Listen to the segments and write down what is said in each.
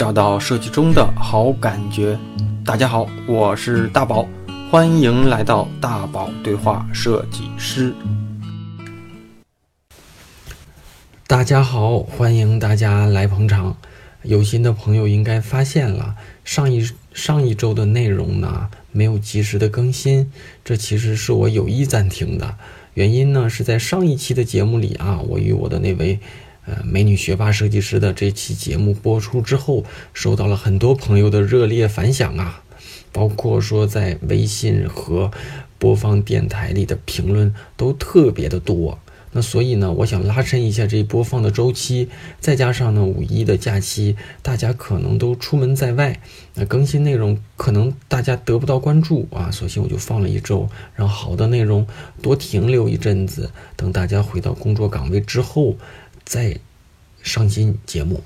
找到设计中的好感觉。大家好，我是大宝，欢迎来到大宝对话设计师。大家好，欢迎大家来捧场。有心的朋友应该发现了，上一上一周的内容呢没有及时的更新，这其实是我有意暂停的。原因呢是在上一期的节目里啊，我与我的那位。呃，美女学霸设计师的这期节目播出之后，收到了很多朋友的热烈反响啊，包括说在微信和播放电台里的评论都特别的多。那所以呢，我想拉伸一下这播放的周期，再加上呢五一的假期，大家可能都出门在外，那更新内容可能大家得不到关注啊，索性我就放了一周，让好的内容多停留一阵子，等大家回到工作岗位之后。再上新节目，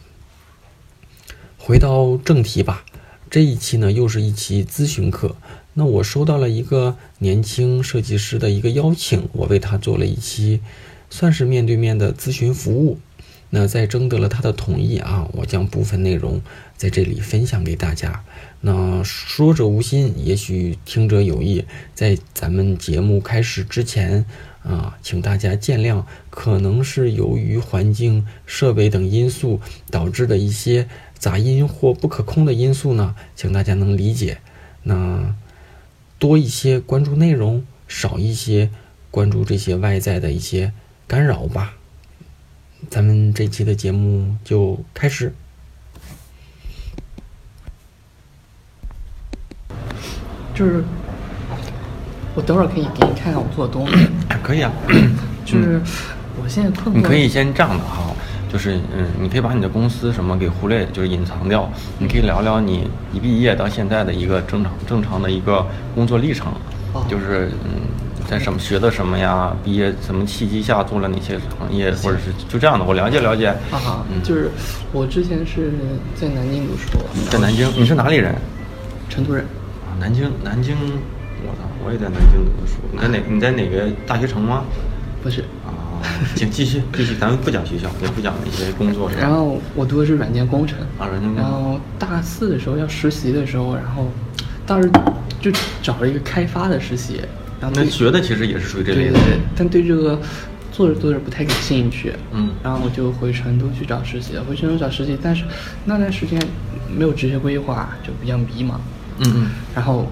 回到正题吧。这一期呢，又是一期咨询课。那我收到了一个年轻设计师的一个邀请，我为他做了一期，算是面对面的咨询服务。那在征得了他的同意啊，我将部分内容在这里分享给大家。那说者无心，也许听者有意。在咱们节目开始之前。啊，请大家见谅，可能是由于环境、设备等因素导致的一些杂音或不可控的因素呢，请大家能理解。那多一些关注内容，少一些关注这些外在的一些干扰吧。咱们这期的节目就开始。就是。我等会儿可以给你看看我做的东西。可以啊，就是我现在困惑。你可以先这样的哈，就是嗯，你可以把你的公司什么给忽略，就是隐藏掉。你可以聊聊你一毕业到现在的一个正常正常的一个工作历程，就是嗯，在什么学的什么呀？毕业什么契机下做了哪些行业，或者是就这样的，我了解了解。哈哈，就是我之前是在南京读书。在南京，你是哪里人？成都人。啊，南京，南京。我也在南京读的书。你在哪？你在哪个大学城吗？不是。啊，请继续 继续，咱们不讲学校，也不讲那些工作。然后我读的是软件工程。啊，软件工程。然后大四的时候要实习的时候，然后当时就找了一个开发的实习。然后那学的其实也是属于这类的。对对对。但对这个做着做着不太感兴趣。嗯。然后我就回成都去找实习了。回成都找实习，但是那段时间没有职业规划，就比较迷茫。嗯嗯。然后。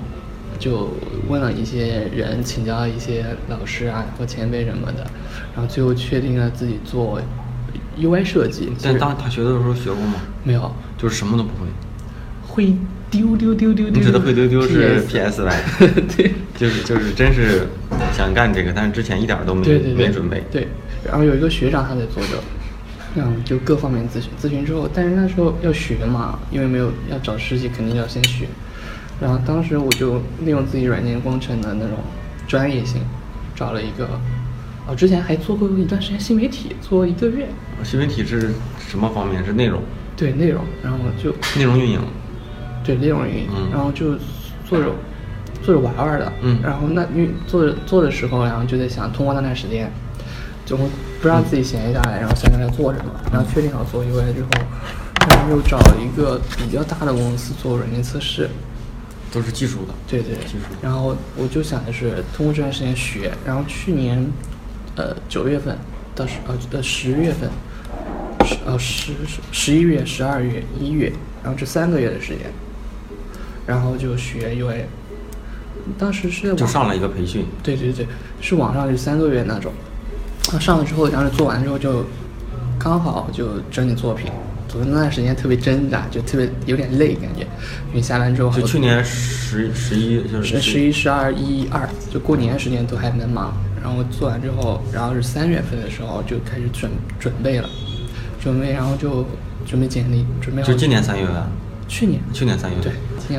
就问了一些人，请教了一些老师啊或前辈什么的，然后最后确定了自己做 UI 设计。但大大学的时候学过吗？没有，就是什么都不会。会丢丢丢丢丢。你指的会丢丢是 PS 吧？对，就是就是真是想干这个，但是之前一点都没没准备。对，然后有一个学长他在做这，然后就各方面咨询咨询之后，但是那时候要学嘛，因为没有要找实习，肯定要先学。然后当时我就利用自己软件工程的那种专业性，找了一个，哦，之前还做过一段时间新媒体，做一个月。新媒体是什么方面？是内容？对内容，然后就内容运营。对内容运营，然后就做着做着玩玩的。嗯。然后那运做着做的时候，然后就在想，通过那段时间，就不让自己闲下来，然后想想要做什么。然后确定好做 UI 之后，然后又找了一个比较大的公司做软件测试。都是技术的，对对，技术。然后我就想的是通过这段时间学，然后去年，呃九月份到十呃呃十月份，十呃十十一月、十二月、一月，然后这三个月的时间，然后就学 UI，当时是就上了一个培训，对对对，是网上就三个月那种，上了之后，然后做完之后就刚好就整理作品。那段时间特别挣扎，就特别有点累感觉，因为下班之后就去年十十一就是十一十二一二，就过年时间都还蛮忙。然后做完之后，然后是三月份的时候就开始准准备了，准备然后就准备简历，准备好。就今年三月份？去年。去年三月对。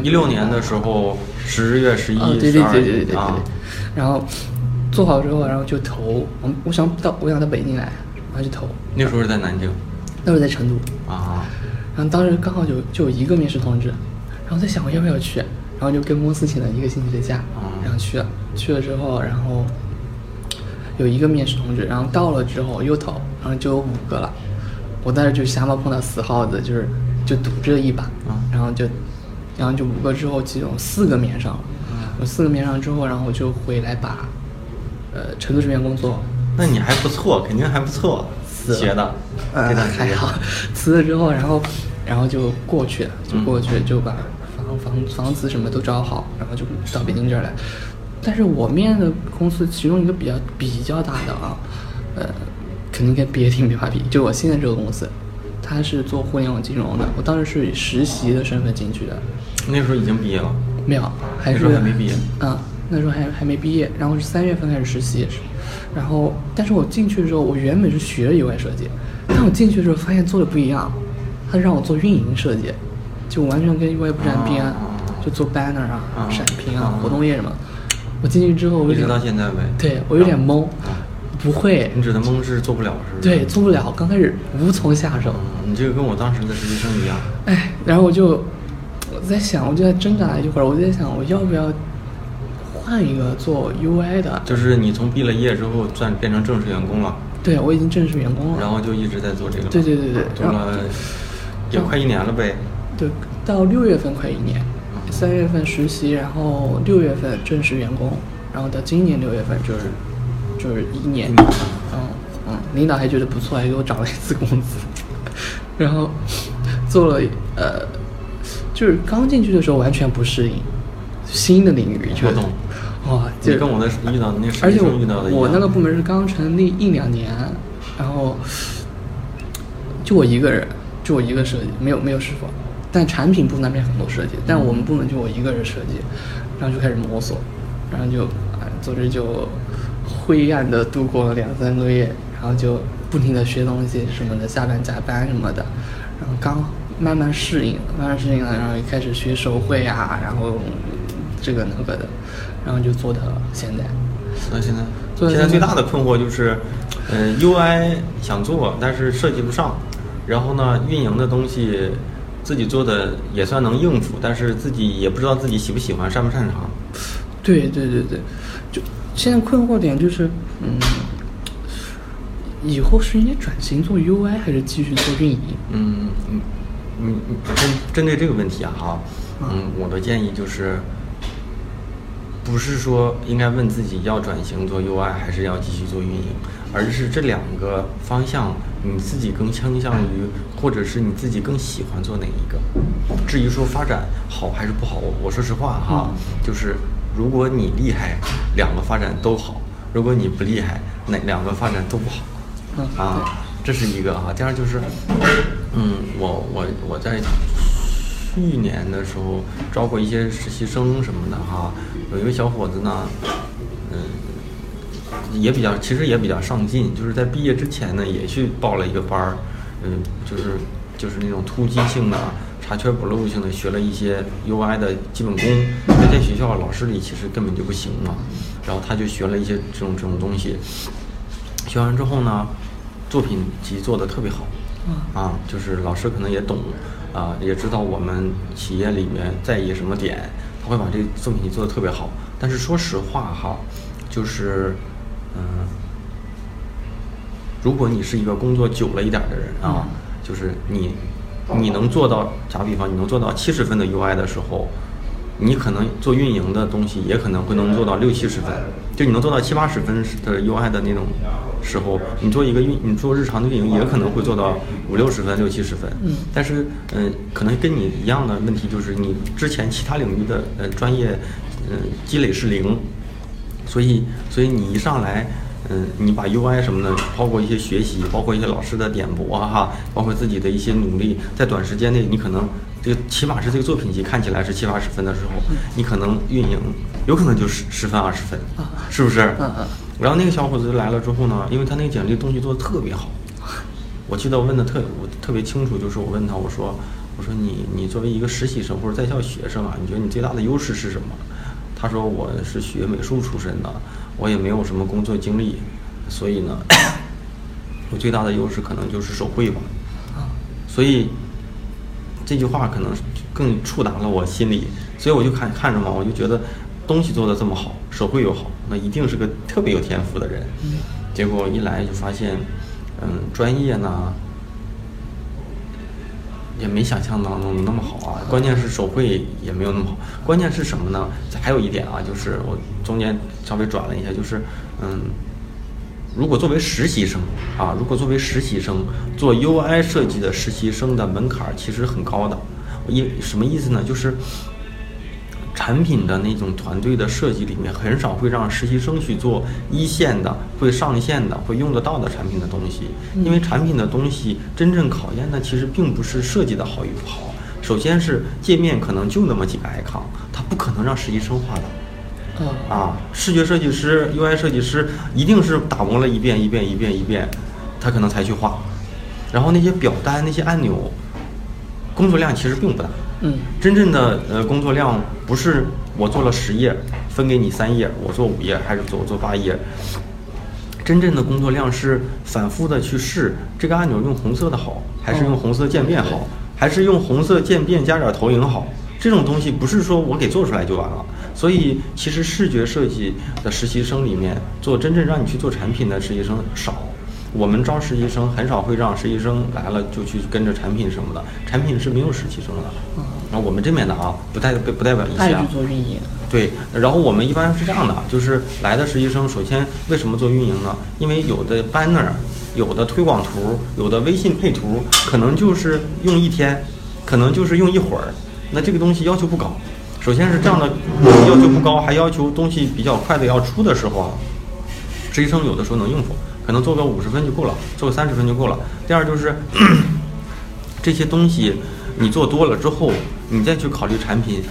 一六年的时候十月十一十二。对对对对对对。然后做好之后，然后就投。我我想到我想到北京来，然后就投。那时候是在南京。那时候在成都啊，然后当时刚好就就有一个面试通知，然后在想我要不要去，然后就跟公司请了一个星期的假，然后去了。去了之后，然后有一个面试通知，然后到了之后又投，然后就有五个了。我当时就瞎猫碰到死耗子，就是就赌这一把，嗯然后就，然后就五个之后，其中四个面上了，我四个面上之后，然后我就回来把，呃，成都这边工作，那你还不错，肯定还不错，死。了学的，呃还好，辞了之后，然后然后就过去了，就嗯过去就把房房房子什么都找好，然后就到北京这儿来。但是我面的公司其中一个比较比较大的啊，呃，肯定跟别提没法比，就我现在这个公司，它是做互联网金融的，我当时是以实习的身份进去的，那时候已经毕业了，没有，还是那时候还没毕业。嗯，那时候还还没毕业，然后是三月份开始实习，然后但是我进去的时候，我原本是学 UI 设计，但我进去的时候发现做的不一样，他让我做运营设计，就完全跟 UI 不沾边，哦就做 banner 啊、哦闪屏啊、哦活动页什么。我进去之后，我有一直到现在呗。对我有点懵哦，不会，你指的懵是做不了是不是？对，做不了，刚开始无从下手。嗯你这个跟我当时的实习生一样。哎，然后我就我在想，我就在挣扎了一会儿，我就在想，我要不要换一个做 UI 的？就是你从毕了业之后转变成正式员工了，对，我已经正式员工了。然后就一直在做这个。对对对对做了也快一年了呗。对，到六月份快一年，三月份实习，然后六月份正式员工，然后到今年六月份就是就是一年。嗯嗯，领导还觉得不错，还给我涨了一次工资。然后做了呃，就是刚进去的时候完全不适应新的领域，就我懂。哇，就你跟我的遇到的那个实而且。我我那个部门是刚成立一两年，然后就我一个人，就我一个设计，没有没有师傅，但产品部那边很多设计，但我们部门就我一个人设计，然后就开始摸索，然后就啊，总之就灰暗的度过了两三个月，然后就不停的学东西什么的，下班加班什么的，然后刚慢慢适应，慢慢适应了，然后也开始学手绘啊，然后这个那个的，然后就做到现在。那现在现在最大的困惑就是，呃，UI 想做，但是设计不上，然后呢，运营的东西自己做的也算能应付，但是自己也不知道自己喜不喜欢，擅不擅长。对对对对，就现在困惑点就是，嗯，以后是应该转型做 UI 还是继续做运营？嗯，嗯嗯嗯，针针对这个问题啊，哈，嗯，我的建议就是，不是说应该问自己要转型做 UI 还是要继续做运营，而是这两个方向你自己更倾向于，或者是你自己更喜欢做哪一个。至于说发展好还是不好，我我说实话哈，就是如果你厉害，两个发展都好；如果你不厉害，哪两个发展都不好。嗯啊，这是一个啊。第二就是，嗯，我我我在去年的时候招过一些实习生什么的哈，有一个小伙子呢，嗯，也比较其实也比较上进，就是在毕业之前呢也去报了一个班儿，嗯，就是就是那种突击性的。查缺补漏性的学了一些 UI 的基本功，因为在学校老师里其实根本就不行嘛，然后他就学了一些这种这种东西，学完之后呢，作品集做的特别好，啊，就是老师可能也懂，啊，也知道我们企业里面在意什么点，他会把这个作品集做的特别好。但是说实话哈，就是，嗯、如果你是一个工作久了一点的人啊，就是你你能做到，打比方你能做到七十分的 UI 的时候，你可能做运营的东西也可能会能做到六七十分，就你能做到七八十分的 UI 的那种时候，你做一个运，你做日常的运营也可能会做到五六十分、六七十分。嗯但是嗯、可能跟你一样的问题就是你之前其他领域的呃专业嗯、积累是零，所以所以你一上来。嗯，你把 UI 什么的，包括一些学习，包括一些老师的点拨啊哈，包括自己的一些努力，在短时间内，你可能这个起码是这个作品集看起来是七八十分的时候，你可能运营有可能就十十分二十分，是不是？嗯嗯然后那个小伙子来了之后呢，因为他那个简历东西做的特别好，我记得我问的特我特别清楚，就是我问他我说我说你你作为一个实习生或者在校学生啊，你觉得你最大的优势是什么？他说我是学美术出身的，我也没有什么工作经历，所以呢，我最大的优势可能就是手绘吧。所以这句话可能更触达了我心里，所以我就看看着嘛，我就觉得东西做的这么好，手绘又好，那一定是个特别有天赋的人。结果一来就发现，嗯，专业呢，也没想象当中的那么好啊。关键是手绘也没有那么好。关键是什么呢？还有一点啊，就是我中间稍微转了一下，就是嗯，如果作为实习生啊，如果作为实习生做 UI 设计的实习生的门槛儿其实很高的。因什么意思呢？就是产品的那种团队的设计里面，很少会让实习生去做一线的、会上线的、会用得到的产品的东西。因为产品的东西真正考验的其实并不是设计的好与不好，首先是界面可能就那么几个 icon，它不可能让实习生画的。啊，视觉设计师、UI 设计师一定是打磨了一遍、一遍、一遍、一遍，他可能才去画。然后那些表单、那些按钮。工作量其实并不大，嗯，真正的呃工作量不是我做了十页分给你三页，我做五页还是做我做八页，真正的工作量是反复的去试这个按钮用红色的好，还是用红色渐变好，还是用红色渐变加点投影好，这种东西不是说我给做出来就完了，所以其实视觉设计的实习生里面做真正让你去做产品的实习生少。我们招实习生很少会让实习生来了就去跟着产品什么的，产品是没有实习生的。然后我们这边的啊，不代不不代表一切啊。做运营。对，然后我们一般是这样的，就是来的实习生，首先为什么做运营呢？因为有的 banner，有的推广图，有的微信配图，可能就是用一天，可能就是用一会儿，那这个东西要求不高。首先是这样的要求不高，还要求东西比较快的要出的时候啊，实习生有的时候能应付。可能做个五十分就够了，做个三十分就够了。第二就是 这些东西你做多了之后，你再去考虑产品，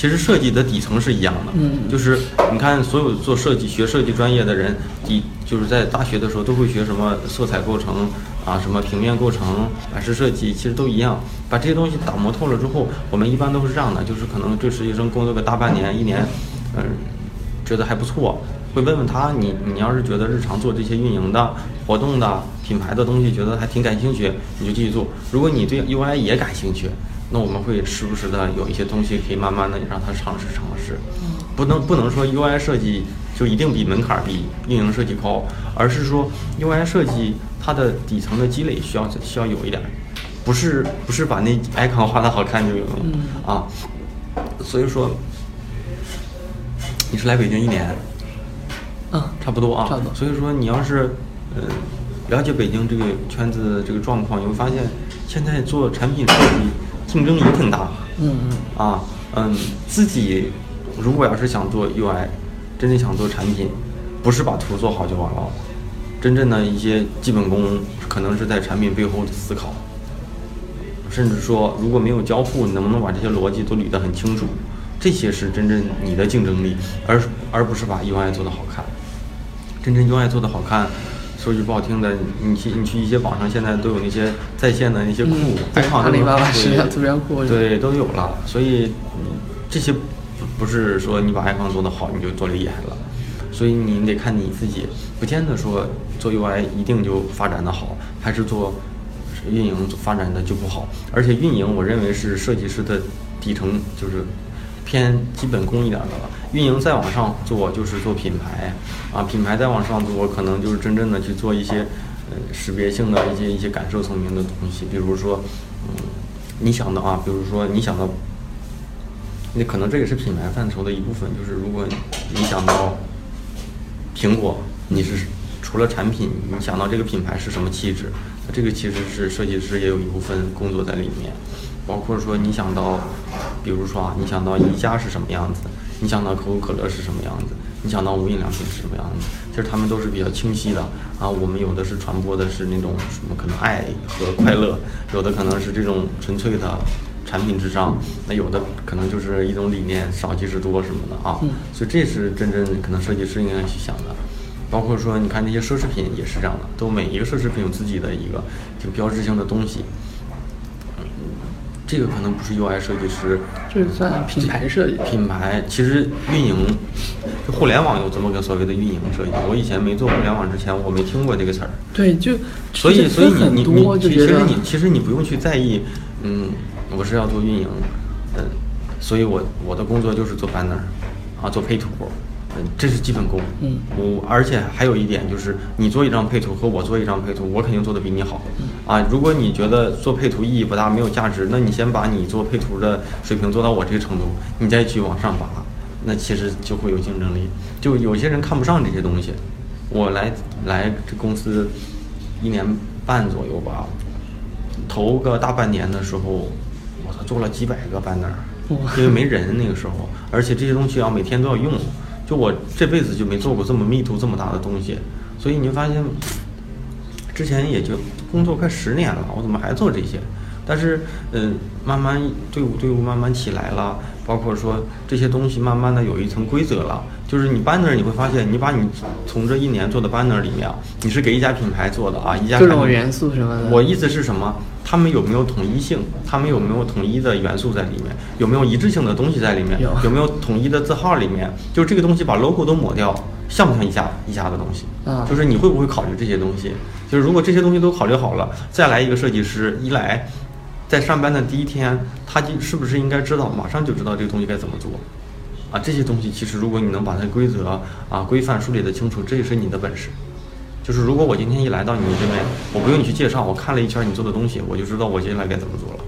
其实设计的底层是一样的。嗯，就是你看所有做设计、学设计专业的人，底就是在大学的时候都会学什么色彩构成啊，什么平面构成、版式设计，其实都一样。把这些东西打磨透了之后，我们一般都是这样的，就是可能这实习生工作个大半年、一年，嗯，觉得还不错。会问问他，你你要是觉得日常做这些运营的活动的品牌的东西，觉得还挺感兴趣，你就继续做。如果你对 UI 也感兴趣，那我们会时不时的有一些东西可以慢慢的让他尝试尝试。不能不能说 UI 设计就一定比门槛比运营设计高，而是说 UI 设计它的底层的积累需要需要有一点，不是不是把那 icon 画的好看就有用啊。所以说，你是来北京一年？嗯，差不多啊，差不多。所以说，你要是，呃，了解北京这个圈子这个状况，你会发现，现在做产品设计竞争也挺大。嗯嗯。啊，嗯，自己如果要是想做 UI，真正想做产品，不是把图做好就完了，真正的一些基本功可能是在产品背后的思考，甚至说如果没有交互，你能不能把这些逻辑都捋得很清楚？这些是真正你的竞争力，而而不是把 UI 做得好看。真正 UI 做得好看，说句不好听的，你去你去一些网上现在都有那些在线的那些库，阿里巴巴是对，都有了。所以这些不是说你把 iPhone 做得好你就做厉害了，所以你得看你自己，不见得说做 UI 一定就发展的好，还是做运营发展的就不好。而且运营我认为是设计师的底层，就是偏基本功一点的了。运营再往上做就是做品牌，啊，品牌再往上做可能就是真正的去做一些，呃，识别性的一些一些感受层面的东西，比如说，嗯，你想到啊，比如说你想到，那可能这也是品牌范畴的一部分，就是如果你想到苹果，你是除了产品，你想到这个品牌是什么气质，这个其实是设计师也有一部分工作在里面，包括说你想到，比如说啊，你想到宜家是什么样子。你想到可口可乐是什么样子？你想到无印良品是什么样子？其实他们都是比较清晰的啊。我们有的是传播的是那种什么可能爱和快乐，有的可能是这种纯粹的产品至上，那有的可能就是一种理念，少即是多什么的啊。所以这是真正可能设计师应该去想的。包括说你看那些奢侈品也是这样的，都每一个奢侈品有自己的一个就标志性的东西。这个可能不是 UI 设计师，这算品牌设计。品牌其实运营，就互联网有这么个所谓的运营设计。我以前没做互联网之前，我没听过这个词儿。对，就所以所以你你你其实你其实你不用去在意，嗯，我是要做运营，嗯，所以我我的工作就是做 banner，啊，做配图，嗯这是基本功。嗯我而且还有一点就是，你做一张配图和我做一张配图，我肯定做的比你好。嗯啊，如果你觉得做配图意义不大，没有价值，那你先把你做配图的水平做到我这个程度，你再去往上拔，那其实就会有竞争力。就有些人看不上这些东西，我来来这公司一年半左右吧，头个大半年的时候，我操，做了几百个 banner，因为没人那个时候，而且这些东西要每天都要用，就我这辈子就没做过这么密度这么大的东西，所以你就发现，之前也就工作快十年了，我怎么还做这些？但是，嗯、慢慢队伍队伍慢慢起来了，包括说这些东西慢慢的有一层规则了。就是你 banner 你会发现，你把你从这一年做的 banner 里面啊，你是给一家品牌做的啊，一家各种元素什么的。我意思是什么？他们有没有统一性？他们有没有统一的元素在里面？有没有一致性的东西在里面？有没有统一的字号里面？就是这个东西把 logo 都抹掉，像不像一家一家的东西？啊就是你会不会考虑这些东西？就是如果这些东西都考虑好了，再来一个设计师，一来，在上班的第一天，他就是不是应该知道，马上就知道这个东西该怎么做？啊，这些东西其实如果你能把它规则啊规范梳理得清楚，这也是你的本事。就是如果我今天一来到你这边，我不用你去介绍，我看了一圈你做的东西，我就知道我接下来该怎么做了。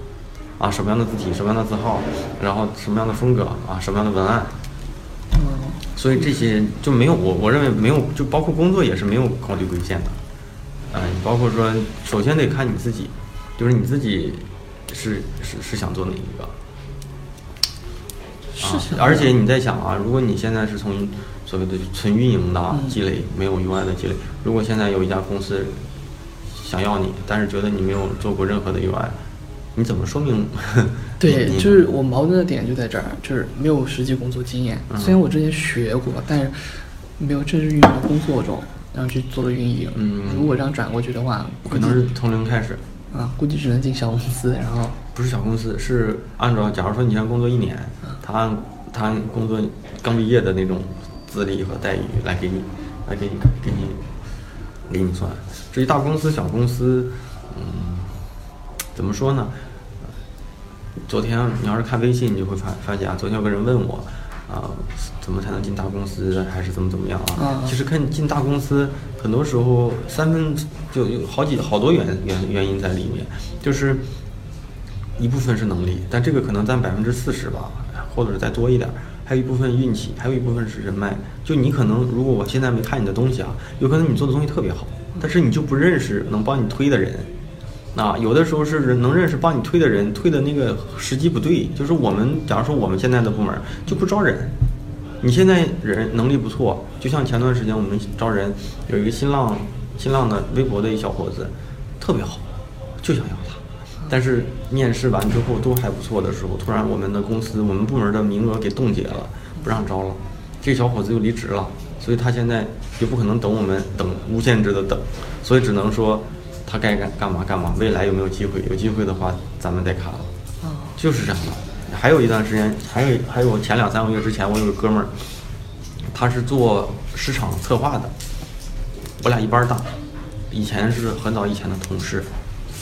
啊，什么样的字体，什么样的字号，然后什么样的风格啊，什么样的文案，嗯所以这些就没有我我认为没有，就包括工作也是没有考虑规限的。嗯、包括说，首先得看你自己，就是你自己是是是想做哪一个。而且你在想啊，如果你现在是从所谓的纯运营的积累，没有 UI 的积累，如果现在有一家公司想要你，但是觉得你没有做过任何的 UI，你怎么说明？对，就是我矛盾的点就在这儿，就是没有实际工作经验。嗯虽然我之前学过，但是没有正式运用到工作中，然后去做的运营。嗯如果这样转过去的话，可能是从零开始，啊，估计只能进小公司，然后不是小公司，是按照假如说你现在工作一年，他按他按工作刚毕业的那种资历和待遇来给你，来给你给你给你算。至于大公司小公司，嗯，怎么说呢？昨天你要是看微信，你就会发发现啊，昨天有个人问我，啊、怎么才能进大公司，还是怎么怎么样啊？啊其实看进大公司，很多时候三分就有好几好多原原原因在里面，就是一部分是能力，但这个可能占百分之四十吧，或者是再多一点。还有一部分运气，还有一部分是人脉。就你可能，如果我现在没看你的东西啊，有可能你做的东西特别好，但是你就不认识能帮你推的人。啊，有的时候是能认识帮你推的人，推的那个时机不对。就是我们，假如说我们现在的部门就不招人，你现在人能力不错，就像前段时间我们招人，有一个新浪新浪的微博的一小伙子，特别好，就想要。但是面试完之后都还不错的时候，突然我们的公司我们部门的名额给冻结了，不让招了。这小伙子又离职了，所以他现在也不可能等我们等无限制的等，所以只能说他该干干嘛干嘛。未来有没有机会？有机会的话，咱们再看。就是这样的。还有一段时间，还有还有前两三个月之前，我有个哥们儿，他是做市场策划的，我俩一般大，以前是很早以前的同事，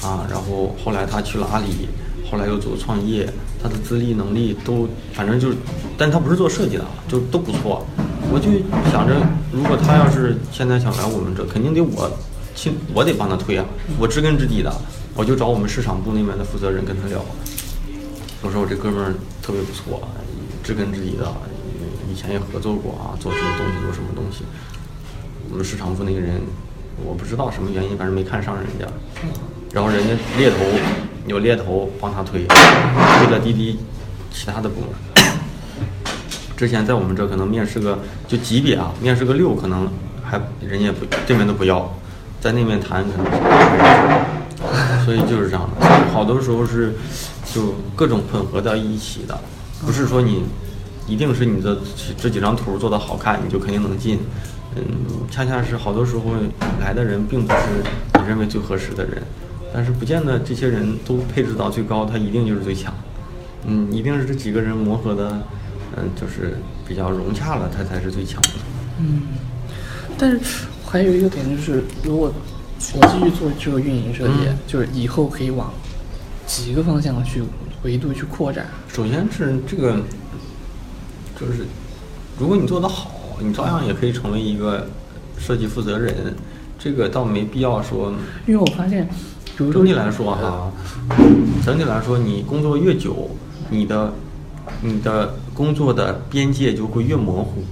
啊，然后后来他去了阿里，后来又做创业，他的资历能力都反正就，但他不是做设计的，就都不错。我就想着，如果他要是现在想来我们这，肯定得我亲，我得帮他推啊，我知根知底的，我就找我们市场部那边的负责人跟他聊。我说我这哥们儿特别不错，知根知底的，以前也合作过啊，做什么东西做什么东西。我们市场部那个人，我不知道什么原因，反正没看上人家。然后人家猎头有猎头帮他推，推了滴滴其他的部门。之前在我们这可能面试个就级别啊，面试个六可能还人家不这边都不要，在那边谈可能，所以就是这样的。好多时候是就各种混合在一起的，不是说你一定是你的这几张图做的好看，你就肯定能进。嗯，恰恰是好多时候来的人并不是你认为最合适的人，但是不见得这些人都配置到最高，他一定就是最强。嗯，一定是这几个人磨合的，嗯，就是比较融洽了，他才是最强的。嗯，但是还有一个点就是，如果我继续做这个运营设计，嗯就是以后可以往几个方向去维度去扩展。首先是这个，就是如果你做得好，你照样也可以成为一个设计负责人，这个倒没必要说。因为我发现，比如说整体来说哈，整体来说，你工作越久，你的你的工作的边界就会越模糊。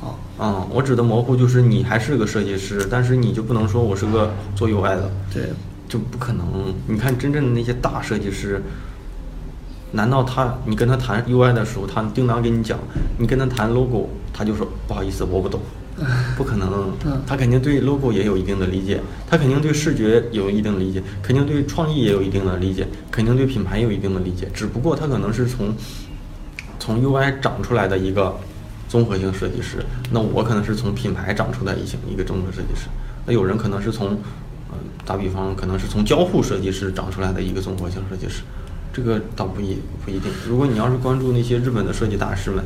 啊，嗯，我指的模糊就是你还是个设计师，但是你就不能说我是个做 UI 的，对，就不可能。你看真正的那些大设计师，难道他你跟他谈 UI 的时候，他叮当跟你讲，你跟他谈 logo，他就说不好意思，我不懂。不可能嗯，他肯定对 logo 也有一定的理解，他肯定对视觉有一定的理解，肯定对创意也有一定的理解，肯定对品牌有一定的理解。只不过他可能是从从 UI 长出来的一个综合性设计师，那我可能是从品牌长出来一型一个综合设计师，那有人可能是从，呃，打比方可能是从交互设计师长出来的一个综合性设计师，这个倒不一不一定。如果你要是关注那些日本的设计大师们，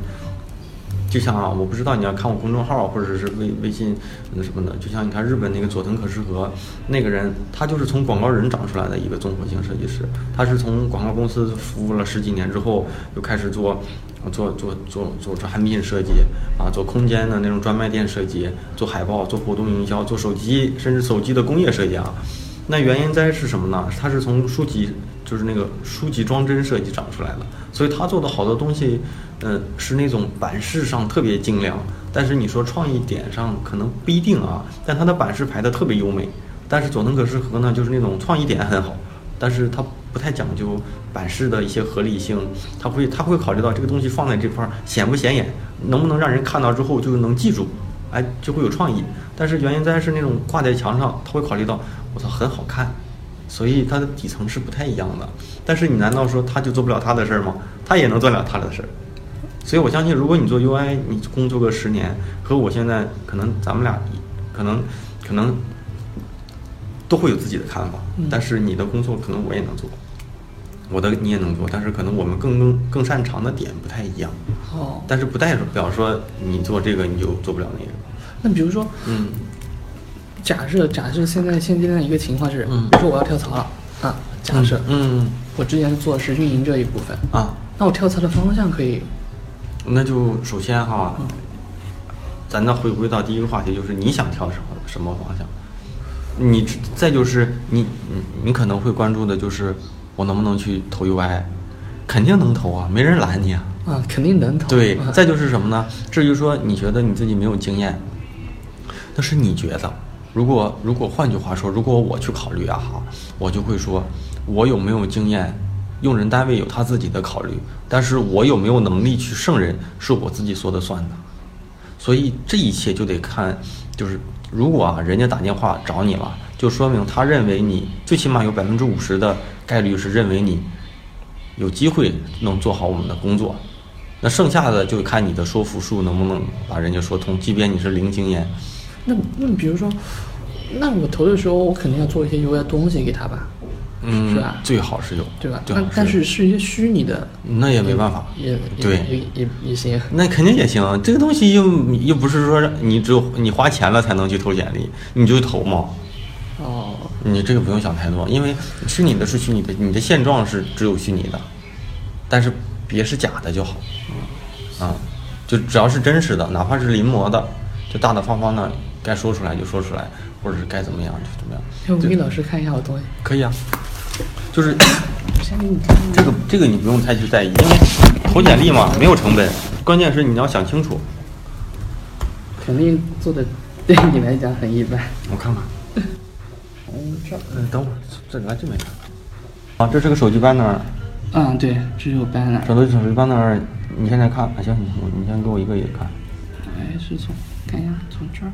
就像啊，我不知道你要看我公众号或者是微微信那什么的，就像你看日本那个佐藤可士和那个人，他就是从广告人长出来的一个综合性设计师。他是从广告公司服务了十几年之后，又开始做做做做做产品设计啊，做空间的那种专卖店设计，做海报，做活动营销，做手机，甚至手机的工业设计啊。那原因在是什么呢？他是从书籍，就是那个书籍装帧设计长出来的，所以他做的好多东西，嗯，是那种版式上特别精良，但是你说创意点上可能不一定啊，但它的版式排的特别优美。但是佐藤可士和呢，就是那种创意点很好，但是它不太讲究版式的一些合理性，他会他会考虑到这个东西放在这块儿显不显眼，能不能让人看到之后就能记住，哎，就会有创意。但是原因在是那种挂在墙上，他会考虑到我操很好看，所以它的底层是不太一样的。但是你难道说他就做不了他的事儿吗？他也能做了他的事儿。所以我相信，如果你做 UI，你工作个十年，和我现在可能咱们俩可能可能都会有自己的看法，嗯。但是你的工作可能我也能做，我的你也能做，但是可能我们更更更擅长的点不太一样。哦，但是不代表说你做这个你就做不了那个。那比如说，嗯。假设假设现在现阶段一个情况是，嗯。比如说我要跳槽了啊，假设，嗯我之前做的是运营这一部分，啊，那我跳槽的方向可以，那就首先哈，咱再回归到第一个话题，就是你想跳什么什么方向？你再就是你你你可能会关注的就是我能不能去投 UI，肯定能投啊，没人拦你啊。啊，肯定能投。对啊，再就是什么呢？至于说你觉得你自己没有经验，那是你觉得。如果如果换句话说，如果我去考虑啊哈，我就会说，我有没有经验，用人单位有他自己的考虑，但是我有没有能力去胜任，是我自己说的算的。所以这一切就得看，就是如果啊人家打电话找你了，就说明他认为你最起码有百分之五十的概率是认为你有机会能做好我们的工作。那剩下的就看你的说服术能不能把人家说通，即便你是零经验。那那比如说，那我投的时候，我肯定要做一些 UI 东西给他吧，嗯，是吧最好是有，对吧？最好那但是是一些虚拟的，那也没办法，也也对也也也行。那肯定也行。这个东西又又不是说你只有你花钱了才能去投简历，你就投嘛。哦，你这个不用想太多，因为虚拟的是虚拟的，你的现状是只有虚拟的，但是别是假的就好。啊，就只要是真实的，哪怕是临摹的，就大大方方的该说出来就说出来，或者是该怎么样就怎么样。要不给老师看一下我东西？可以啊，就是。这个这个你不用太去在意，因为投简历嘛没有成本，关键是你要想清楚。肯定做的对你来讲很一般。我看看，嗯，这儿。嗯，等会儿这个还真没看。啊，这是个手机 banner，嗯，对，这是我 banner。手机手机 banner，你现在看，啊、行，你你先给我一个一个看。哎，是从看一下，从这儿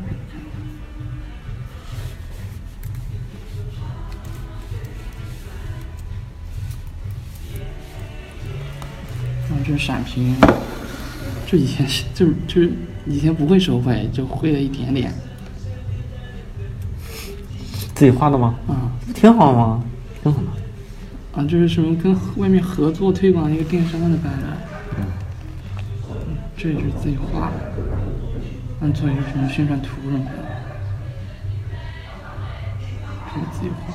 是闪屏，就以前是 就是就是以前不会手绘，就会了一点点。自己画的吗？啊不挺好吗？挺好的。啊，这是什么跟外面合作推广一个电商的 banner。嗯，这也是自己画的，按做一个什么宣传图什么的，这是自己画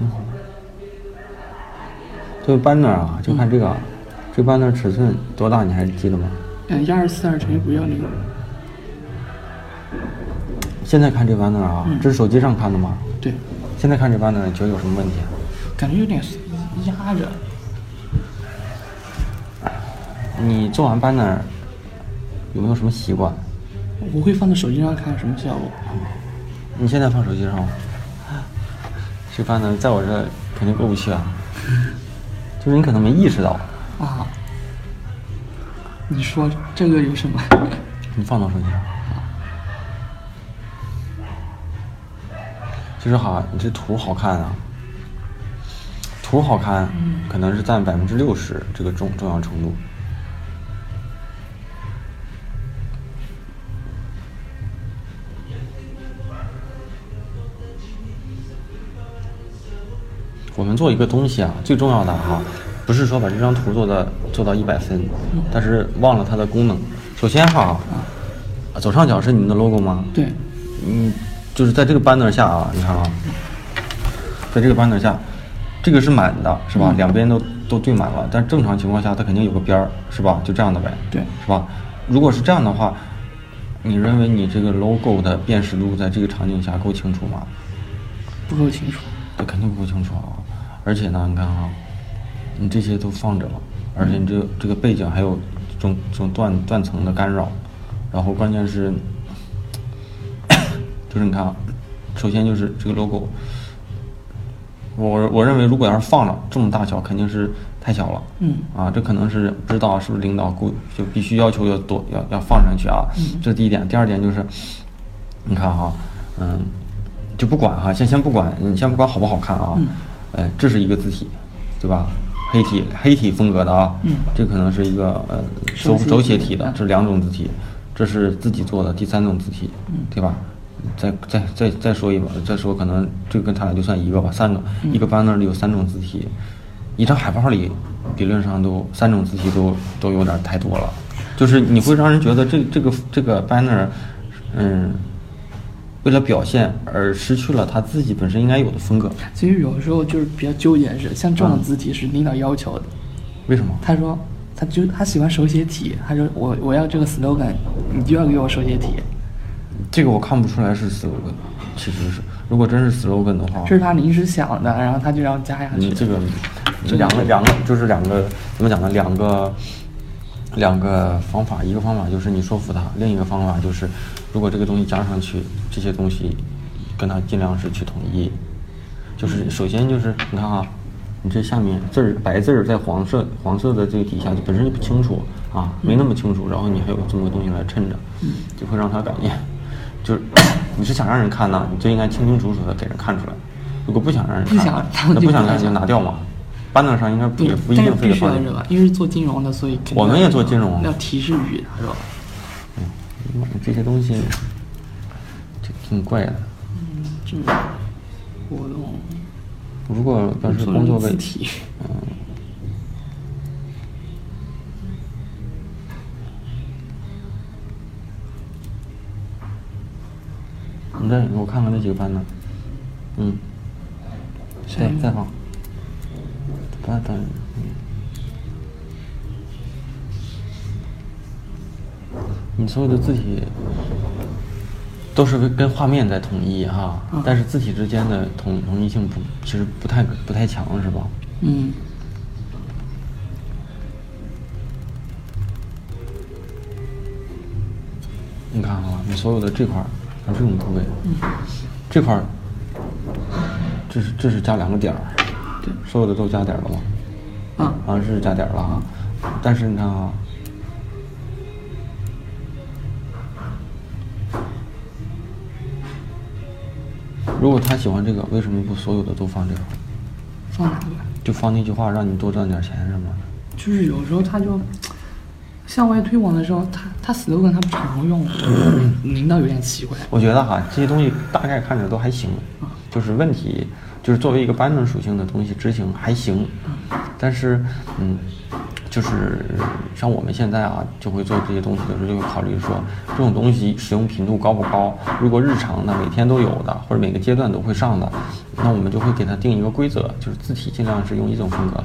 挺好的。这个 banner 啊，就看这个，这个 banner 尺寸多大，你还记得吗？嗯，一二四二乘以五幺零。现在看这 banner 啊，这是手机上看的吗？对。现在看这 banner，你觉得有什么问题？感觉有点压着。你做完 banner 有没有什么习惯？我会放在手机上看，什么效果？你现在放手机上吗？这 banner 在我这肯定过不去啊。就是你可能没意识到。啊。你说这个有什么？你放到手机上。就是好，你这图好看啊。图好看，可能是占百分之六十这个重重要程度。我们做一个东西啊，最重要的哈，不是说把这张图做的做到一百分，但是忘了它的功能。首先哈，左上角是你们的 logo 吗？对。嗯，就是在这个 banner 下啊，你看啊，在这个 banner 下，这个是满的，是吧？两边都都对满了，但正常情况下它肯定有个边儿，是吧？就这样的呗。对。是吧？如果是这样的话，你认为你这个 logo 的辨识度在这个场景下够清楚吗？不够清楚。这肯定不够清楚啊。而且呢，你看啊，你这些都放着了，而且你这这个背景还有这种这种断断层的干扰，然后关键是，就是你看啊，首先就是这个 logo，我我认为如果要是放了这么大小，肯定是太小了。嗯。啊，这可能是不知道是不是领导故就必须要求要多要要放上去啊。嗯。这第一点，第二点就是，你看哈，嗯，就不管哈，先先不管，你先不管好不好看啊。嗯。哎，这是一个字体，对吧？黑体黑体风格的啊，嗯，这可能是一个呃手手写体的，这两种字体，这是自己做的第三种字体，嗯，对吧？再再再再说一把，再说可能这跟他俩就算一个吧，三个，一个 banner 里有三种字体，一张海报里理论上都三种字体都都有点太多了，就是你会让人觉得这这个这个 banner，嗯。为了表现而失去了他自己本身应该有的风格。其实有的时候就是比较纠结的是，像这种字体是领导要求的。为什么？他说，他就他喜欢手写体，他说我我要这个 slogan，你就要给我手写体。这个我看不出来是 slogan，其实是，如果真是 slogan 的话，这是他临时想的，然后他就要加下去。你这个，两个两个就是两个怎么讲呢？两个两个方法，一个方法就是你说服他，另一个方法就是。如果这个东西加上去，这些东西跟它尽量是去统一。就是首先就是你看啊，你这下面字儿白字儿在黄色黄色的这个底下就本身就不清楚啊，没那么清楚，然后你还有这么个东西来衬着，就会让他感觉就是 你是想让人看呢，你就应该清清楚楚的给人看出来。如果不想让人看，那不想看就拿掉嘛。班子上应该也不一定非得放。因为是做金融的，所以我们也做金融，要提示语是吧？这些东西就挺怪的。嗯，这活动。如果要是工作问题，嗯。你再我看看那几个班呢？嗯。再再放。等等。你所有的字体都是跟画面在统一哈，但是字体之间的统统一性不，其实不太不太强，是吧？嗯。你看啊，你所有的这块儿，像这种部位，这块儿，这是这是加两个点儿，对，所有的都加点儿了吗？啊，啊是加点儿了哈，但是你看啊。如果他喜欢这个，为什么不所有的都放这个？放哪个？就放那句话，让你多赚点钱什么？就是有时候他就向外推广的时候，他他 slogan 他不常用，领导有点奇怪。我觉得哈，这些东西大概看着都还行，就是问题就是作为一个 banner 属性的东西执行还行，但是嗯。就是像我们现在啊，就会做这些东西的时候，就会考虑说，这种东西使用频度高不高？如果日常的每天都有的，或者每个阶段都会上的，那我们就会给它定一个规则，就是字体尽量是用一种风格，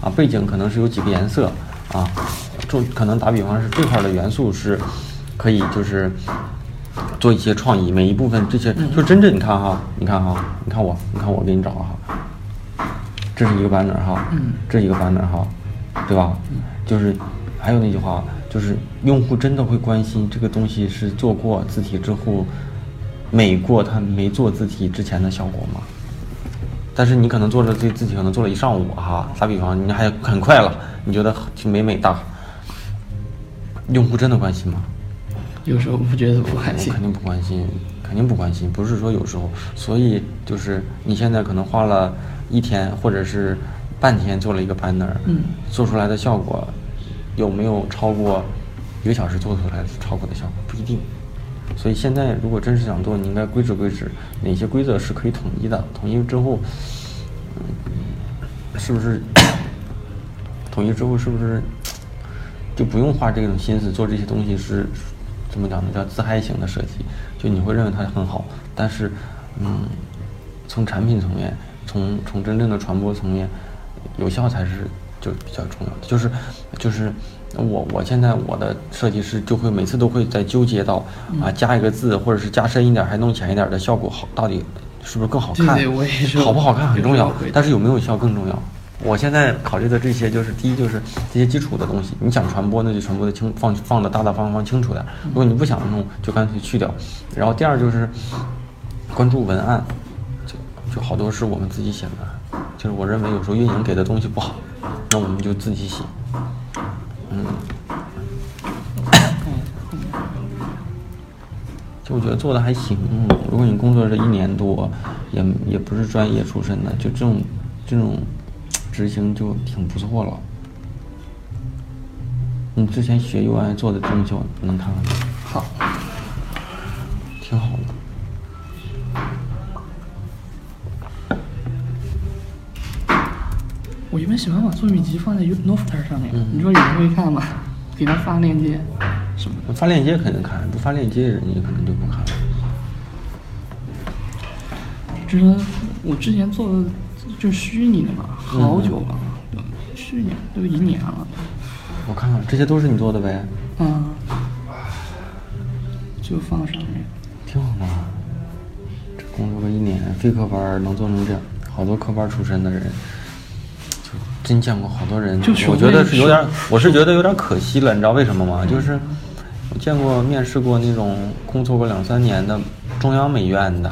啊，背景可能是有几个颜色啊，就可能打比方是这块的元素是可以就是做一些创意，每一部分这些就真正你看哈，你看哈，你看我，你看我给你找哈，这是一个 banner 哈，嗯这一个 banner 哈，对吧？就是还有那句话，就是用户真的会关心这个东西是做过字体之后美过他没做字体之前的效果吗？但是你可能做了这字体，可能做了一上午哈，打比方你还很快了，你觉得挺美美哒，用户真的关心吗？有时候不觉得不关心肯。定不关心，肯定不关心。不是说有时候，所以就是你现在可能花了一天或者是半天做了一个 banner，嗯做出来的效果有没有超过一个小时做出来的超过的效果？不一定。所以现在如果真是想做，你应该规制规制，哪些规则是可以统一的？统一之后，嗯，是不是统一之后是不是就不用花这种心思做这些东西是怎么讲呢？叫自嗨型的设计，就你会认为它很好，但是嗯，从产品层面，从从真正的传播层面，有效才是就比较重要的。就是就是我我现在我的设计师就会每次都会在纠结到啊加一个字或者是加深一点还弄浅一点的效果好到底是不是更好看？对对我也是好不好看很重要但是有没有效更重要。我现在考虑的这些就是第一就是这些基础的东西，你想传播那就传播的清放放的大大方方清楚点，如果你不想弄就干脆去掉。然后第二就是关注文案，就就好多是我们自己写的，就是我认为有时候运营给的东西不好，那我们就自己写。嗯，就我觉得做的还行。如果你工作这一年多，也也不是专业出身的，就这种这种执行就挺不错了。你之前学 UI 做的东西，我能看看吗？好，挺好的。我一般喜欢把作品集放在 Noster 上面。嗯你说有人会看吗？给他发链接什么的。发链接肯定看，不发链接人家可能就不看了。就是我之前做的就是虚拟的嘛，好久了，对虚拟都一年了。我看看，这些都是你做的呗，嗯，就放上面。挺好的。这工作个一年，非科班儿能做成这样，好多科班儿出身的人，就真见过好多人。就是我觉得是有点，我是觉得有点可惜了，你知道为什么吗？就是我见过面试过那种工作过两三年的中央美院的，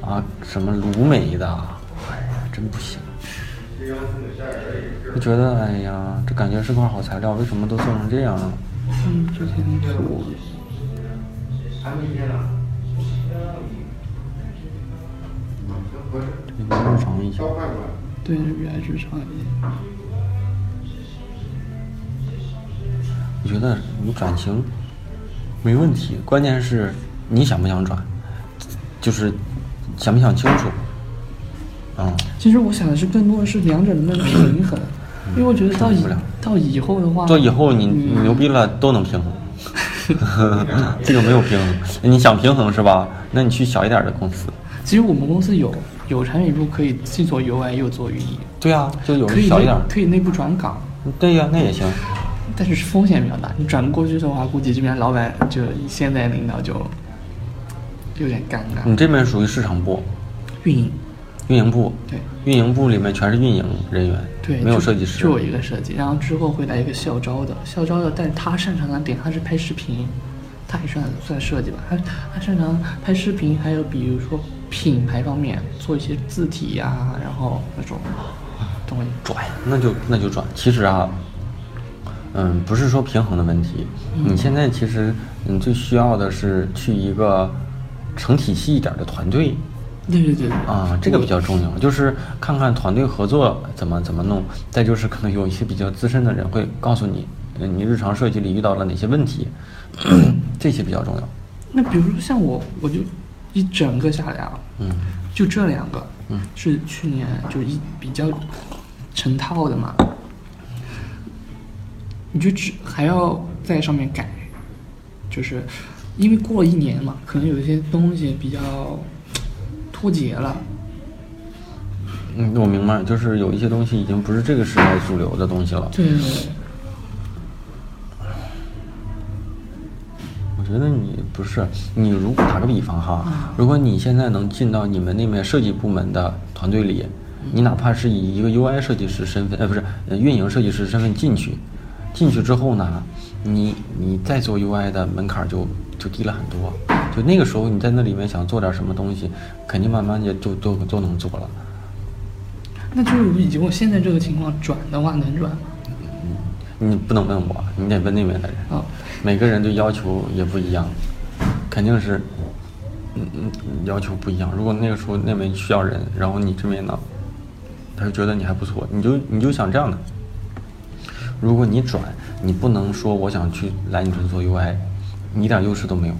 啊，什么鲁美的，哎呀，真不行。就觉得哎呀，这感觉是块好材料，为什么都做成这样了？嗯，之前图这个日常一些。对比较日常一点。我觉得你转型没问题，关键是你想不想转，就是想不想清楚。嗯，其实我想的是更多的是两者能不能平衡，因为我觉得到以到以后的话，到以后你你牛逼了都能平衡，这个没有平衡。你想平衡是吧？那你去小一点的公司。其实我们公司有有产品部可以既做 UI 又做运营，对啊，就有可以小一点。可以内部转岗，对呀、那也行。但是风险比较大。你转不过去的话，估计这边老板就现在领导就有点尴尬。你这边属于市场部、运营运营部，对运营部里面全是运营人员，对，没有设计师。就我一个设计，然后之后会来一个校招的，校招的，但是他擅长的点他是拍视频，他也算算设计吧，他他擅长拍视频，还有比如说品牌方面做一些字体呀、然后那种东西。转，那就那就转。其实啊，嗯，不是说平衡的问题，你现在其实你最需要的是去一个成体系一点的团队对对对对啊，这个比较重要，就是看看团队合作怎么怎么弄。再就是可能有一些比较资深的人会告诉你，呃你日常设计里遇到了哪些问题，这些比较重要。那比如说像我，我就一整个下来啊，嗯。就这两个，嗯。是去年就一比较成套的嘛，你就只还要在上面改，就是因为过了一年嘛，可能有一些东西比较脱节了，嗯，我明白，就是有一些东西已经不是这个时代主流的东西了。对，我觉得你不是你，如果打个比方哈，如果你现在能进到你们那边设计部门的团队里，你哪怕是以一个 UI 设计师身份，呃，不是呃运营设计师身份进去，进去之后呢，你你再做 UI 的门槛就就低了很多。就那个时候你在那里面想做点什么东西，肯定慢慢也就都都能做了。那就是以我现在这个情况转的话能转吗？你不能问我，你得问那边的人。哦，每个人对要求也不一样，肯定是，嗯嗯，要求不一样。如果那个时候那边需要人，然后你这边呢，他就觉得你还不错，你就你就想这样的。如果你转，你不能说我想去来你这做 UI，你一点优势都没有。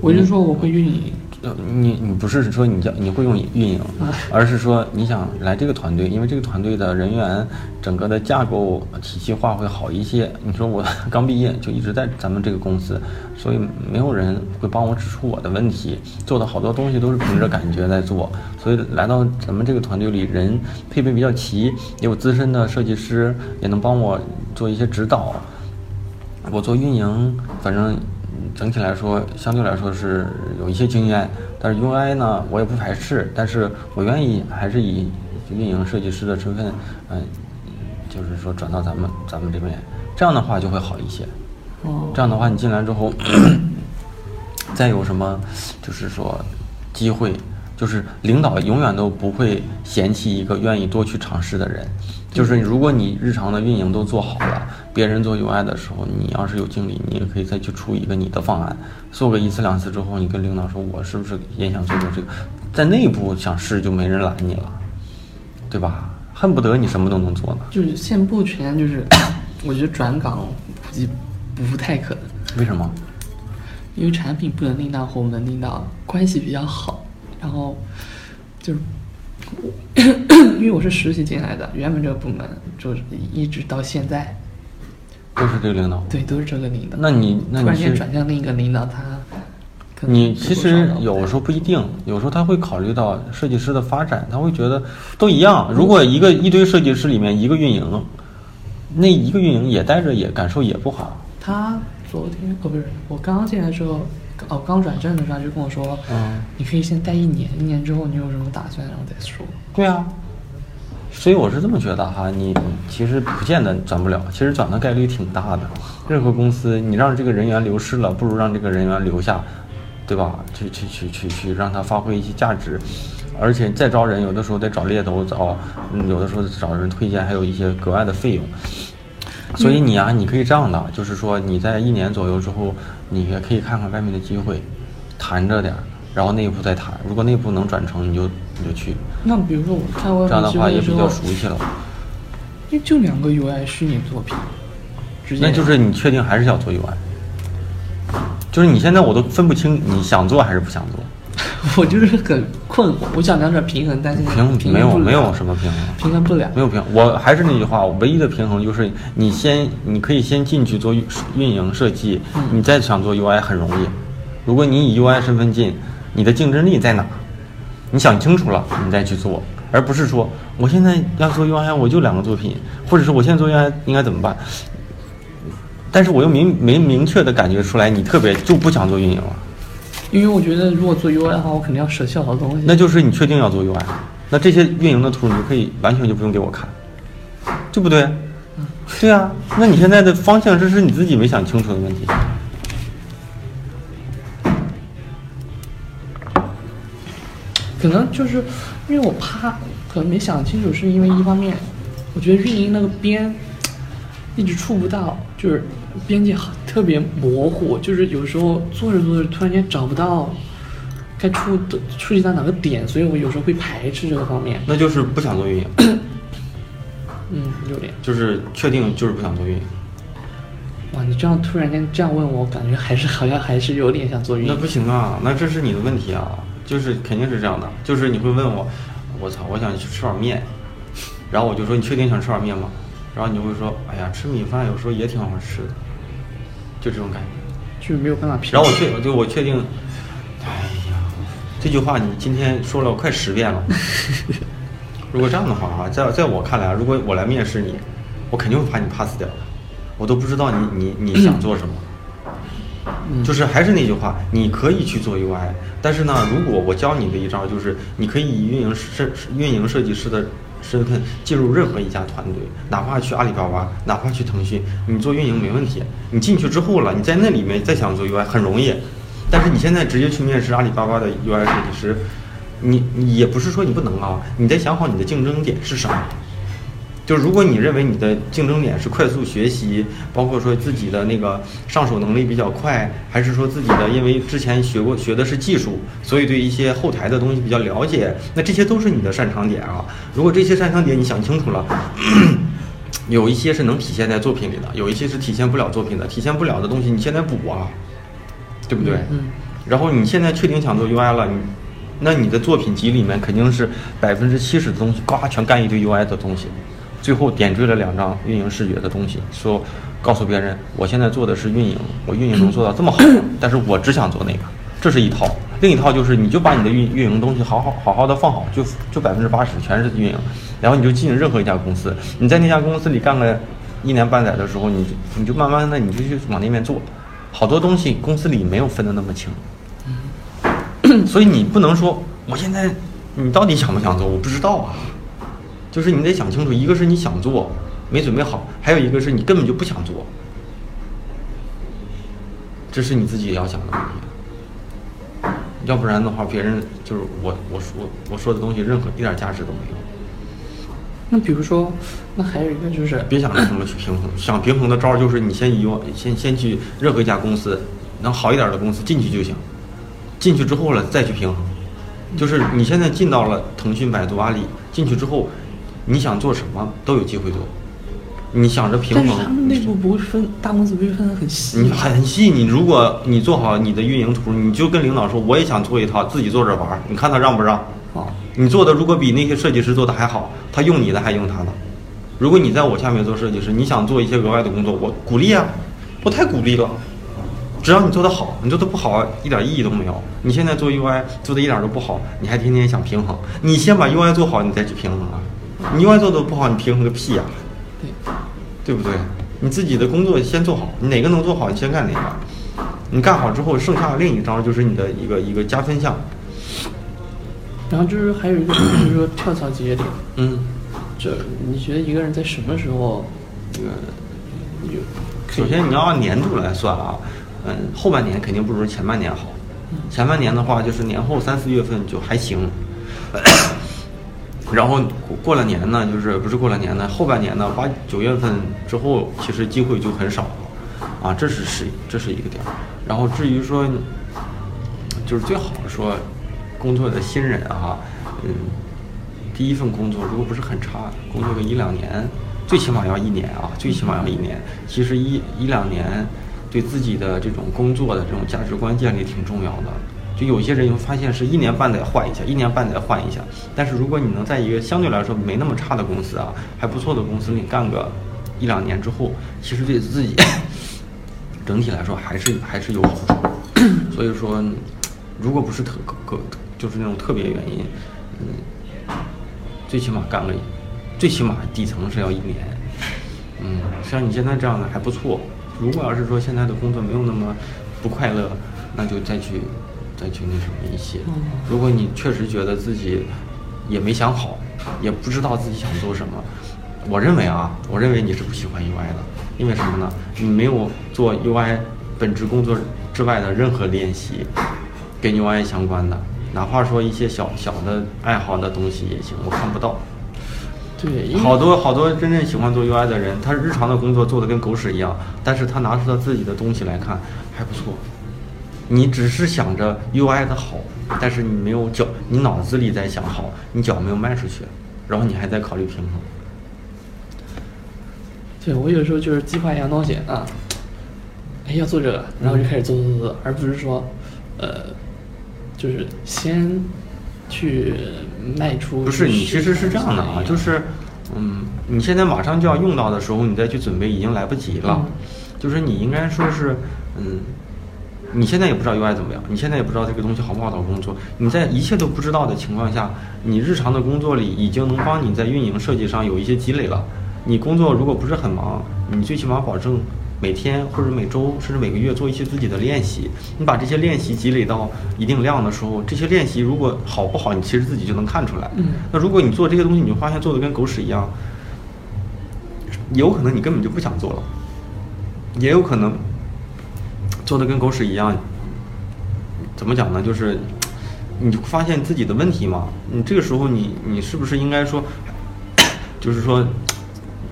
我就说我会运营，你你不是说你叫你会用运营，而是说你想来这个团队，因为这个团队的人员整个的架构体系化会好一些。你说我 刚毕业就一直在咱们这个公司，所以没有人会帮我指出我的问题，做的好多东西都是凭着感觉在做，所以来到咱们这个团队里，人配备比较齐，也有资深的设计师，也能帮我做一些指导。我做运营，反正整体来说，相对来说是有一些经验，但是 UI 呢，我也不排斥，但是我愿意还是以运营设计师的身份，嗯、就是说转到咱们咱们这边，这样的话就会好一些。哦，这样的话，你进来之后，再有什么，就是说机会，就是领导永远都不会嫌弃一个愿意多去尝试的人。就是如果你日常的运营都做好了，别人做 UI 的时候，你要是有精力，你也可以再去出一个你的方案，做个一次两次之后，你跟领导说，我是不是也想做做这个，在内部想试就没人拦你了，对吧？恨不得你什么都能做呢。就是现不全就是，我觉得转岗估计不太可能，为什么？因为产品部的领导和我们的领导关系比较好，然后就是 因为我是实习进来的，原本这个部门就是一直到现在，都是这个领导。对，都是这个领导。那你那突然间转向另一个领导，他可能你其实有时候不一定，有时候他会考虑到设计师的发展，他会觉得都一样。如果一个一堆设计师里面一个运营，那一个运营也待着也感受也不好。他昨天哦不是我刚刚进来的时候，哦刚转正的时候他就跟我说，嗯，你可以先待一年，一年之后你有什么打算，然后再说。对啊，所以我是这么觉得哈，你其实不见得转不了，其实转的概率挺大的。任何公司你让这个人员流失了，不如让这个人员留下，对吧？去去去去去让他发挥一些价值。而且再招人，有的时候得找猎头找，嗯有的时候找人推荐，还有一些格外的费用。所以你啊，你可以这样的，就是说你在一年左右之后，你也可以看看外面的机会，谈着点儿，然后内部再谈。如果内部能转成，你就你就去。那比如说我看外这样的话也比较熟悉了。就就两个 UI 虚拟作品，直接那就是你确定还是想做 UI？就是你现在我都分不清你想做还是不想做。我就是很困惑，我想两者平衡，但是平平衡没有没有什么平衡，平衡不了。没有平衡。我还是那句话，我唯一的平衡就是你先你可以先进去做运运营设计，你再想做 UI 很容易。如果你以 UI 身份进，你的竞争力在哪？你想清楚了，你再去做，而不是说我现在要做 UI，我就两个作品，或者是我现在做 UI 应该怎么办？但是我又明没明确的感觉出来，你特别就不想做运营了，因为我觉得如果做 UI 的话，我肯定要舍弃好多东西。那就是你确定要做 UI，那这些运营的图你就可以完全就不用给我看，对不对？对啊，那你现在的方向这是你自己没想清楚的问题。可能就是因为我怕，可能没想清楚，是因为一方面，我觉得运营那个边一直触不到，就是边界很特别模糊，就是有时候做着做着突然间找不到该触的触及到哪个点，所以我有时候会排斥这个方面。那就是不想做运营，嗯，有点。就是确定就是不想做运营。哇，你这样突然间这样问我，感觉还是好像还是有点想做运营。那不行啊，那这是你的问题啊，就是肯定是这样的，就是你会问我，我操，我想去吃碗面，然后我就说你确定想吃碗面吗？然后你就会说，哎呀，吃米饭有时候也挺好吃的，就这种感觉。就是没有办法平。然后我确就我确定，哎呀，这句话你今天说了快十遍了，如果这样的话啊，在在我看来啊，如果我来面试你，我肯定会把你 pass 掉的，我都不知道你你你想做什么。就是还是那句话，你可以去做 UI，但是呢，如果我教你的一招就是，你可以以运营设运营设计师的身份进入任何一家团队，哪怕去阿里巴巴，哪怕去腾讯，你做运营没问题。你进去之后了，你在那里面再想做 UI 很容易，但是你现在直接去面试阿里巴巴的 UI 设计师，你你也不是说你不能啊，你得想好你的竞争点是什么。就如果你认为你的竞争点是快速学习，包括说自己的那个上手能力比较快，还是说自己的因为之前学过学的是技术，所以对一些后台的东西比较了解，那这些都是你的擅长点啊。如果这些擅长点你想清楚了，有一些是能体现在作品里的，有一些是体现不了作品的，体现不了的东西你现在补啊，对不对？嗯然后你现在确定想做 UI 了，你那你的作品集里面肯定是百分之七十的东西，呱全干一堆 UI 的东西，最后点缀了两张运营视觉的东西，说告诉别人我现在做的是运营，我运营能做到这么好，但是我只想做那个，这是一套。另一套就是你就把你的运运营东西好好好好的放好，就就百分之八十全是运营，然后你就进任何一家公司，你在那家公司里干个一年半载的时候，你你就慢慢的你就去往那边做，好多东西公司里没有分的那么清。所以你不能说我现在你到底想不想做，我不知道啊。就是你得想清楚，一个是你想做没准备好，还有一个是你根本就不想做，这是你自己要想的问题。要不然的话，别人就是我我说我说的东西，任何一点价值都没有。那比如说，那还有一个就是，别想着怎么去平衡，想平衡的招儿就是你先以先先去任何一家公司，能好一点的公司进去就行，进去之后了再去平衡。就是你现在进到了腾讯、百度、阿里，进去之后，你想做什么都有机会做。你想着平但衡，是他们内部不会分，大公司不会分得很细你。很细，你如果你做好你的运营图，你就跟领导说，我也想做一套，自己做着玩儿，你看他让不让？啊，你做的如果比那些设计师做的还好，他用你的还用他的。如果你在我下面做设计师，你想做一些额外的工作，我鼓励啊，我太鼓励了。只要你做得好，你做的不好一点意义都没有。你现在做 UI 做的一点都不好，你还天天想平衡，你先把 UI 做好，你再去平衡啊。你 UI 做的不好，你平衡个屁呀、对，对不对？你自己的工作先做好，你哪个能做好，你先干哪个。你干好之后，剩下的另一张就是你的一个一个加分项。然后就是还有一个就是说跳槽节点，嗯，这你觉得一个人在什么时候，这个有首先你要按年度来算啊，嗯，后半年肯定不如前半年好。前半年的话，就是年后三四月份就还行，然后过了年呢，就是不是过了年呢，后半年呢，八九月份之后，其实机会就很少了，啊，这是是这是一个点。然后至于说，就是最好说，工作的新人啊，嗯，第一份工作如果不是很差，工作个一两年，最起码要一年啊，最起码要一年。其实一一两年，对自己的这种工作的这种价值观建立挺重要的。就有些人你会发现是一年半载换一下，一年半载换一下。但是如果你能在一个相对来说没那么差的公司啊，还不错的公司里干个一两年之后，其实对自己 整体来说还是还是有好处。所以说，如果不是特个就是那种特别原因，嗯，最起码干个，最起码底层是要一年。嗯，像你现在这样的还不错。如果要是说现在的工作没有那么不快乐，那就再去再去那什么一些。如果你确实觉得自己也没想好，也不知道自己想做什么，我认为啊，我认为你是不喜欢 UI 的，因为什么呢？你没有做 UI 本职工作之外的任何练习，跟 UI 相关的，哪怕说一些小小的爱好的东西也行，我看不到。对，好多好多真正喜欢做 UI 的人，他日常的工作做的跟狗屎一样，但是他拿出他自己的东西来看还不错。你只是想着 UI 的好，但是你没有脚，你脑子里在想好，你脚没有迈出去，然后你还在考虑平衡。对我有时候就是计划一样东西啊，哎要做这个，然后就开始做做做做，而不是说，呃，就是先去迈出。不是你其实是这样的啊，就是，嗯，你现在马上就要用到的时候，你再去准备已经来不及了。嗯就是你应该说是，嗯，你现在也不知道 UI 怎么样，你现在也不知道这个东西好不好找工作。你在一切都不知道的情况下，你日常的工作里已经能帮你在运营设计上有一些积累了。你工作如果不是很忙，你最起码保证每天或者每周甚至每个月做一些自己的练习。你把这些练习积累到一定量的时候，这些练习如果好不好，你其实自己就能看出来。嗯那如果你做这些东西，你就发现做的跟狗屎一样，有可能你根本就不想做了，也有可能做的跟狗屎一样。怎么讲呢？就是你发现自己的问题嘛。你这个时候你你是不是应该说，就是说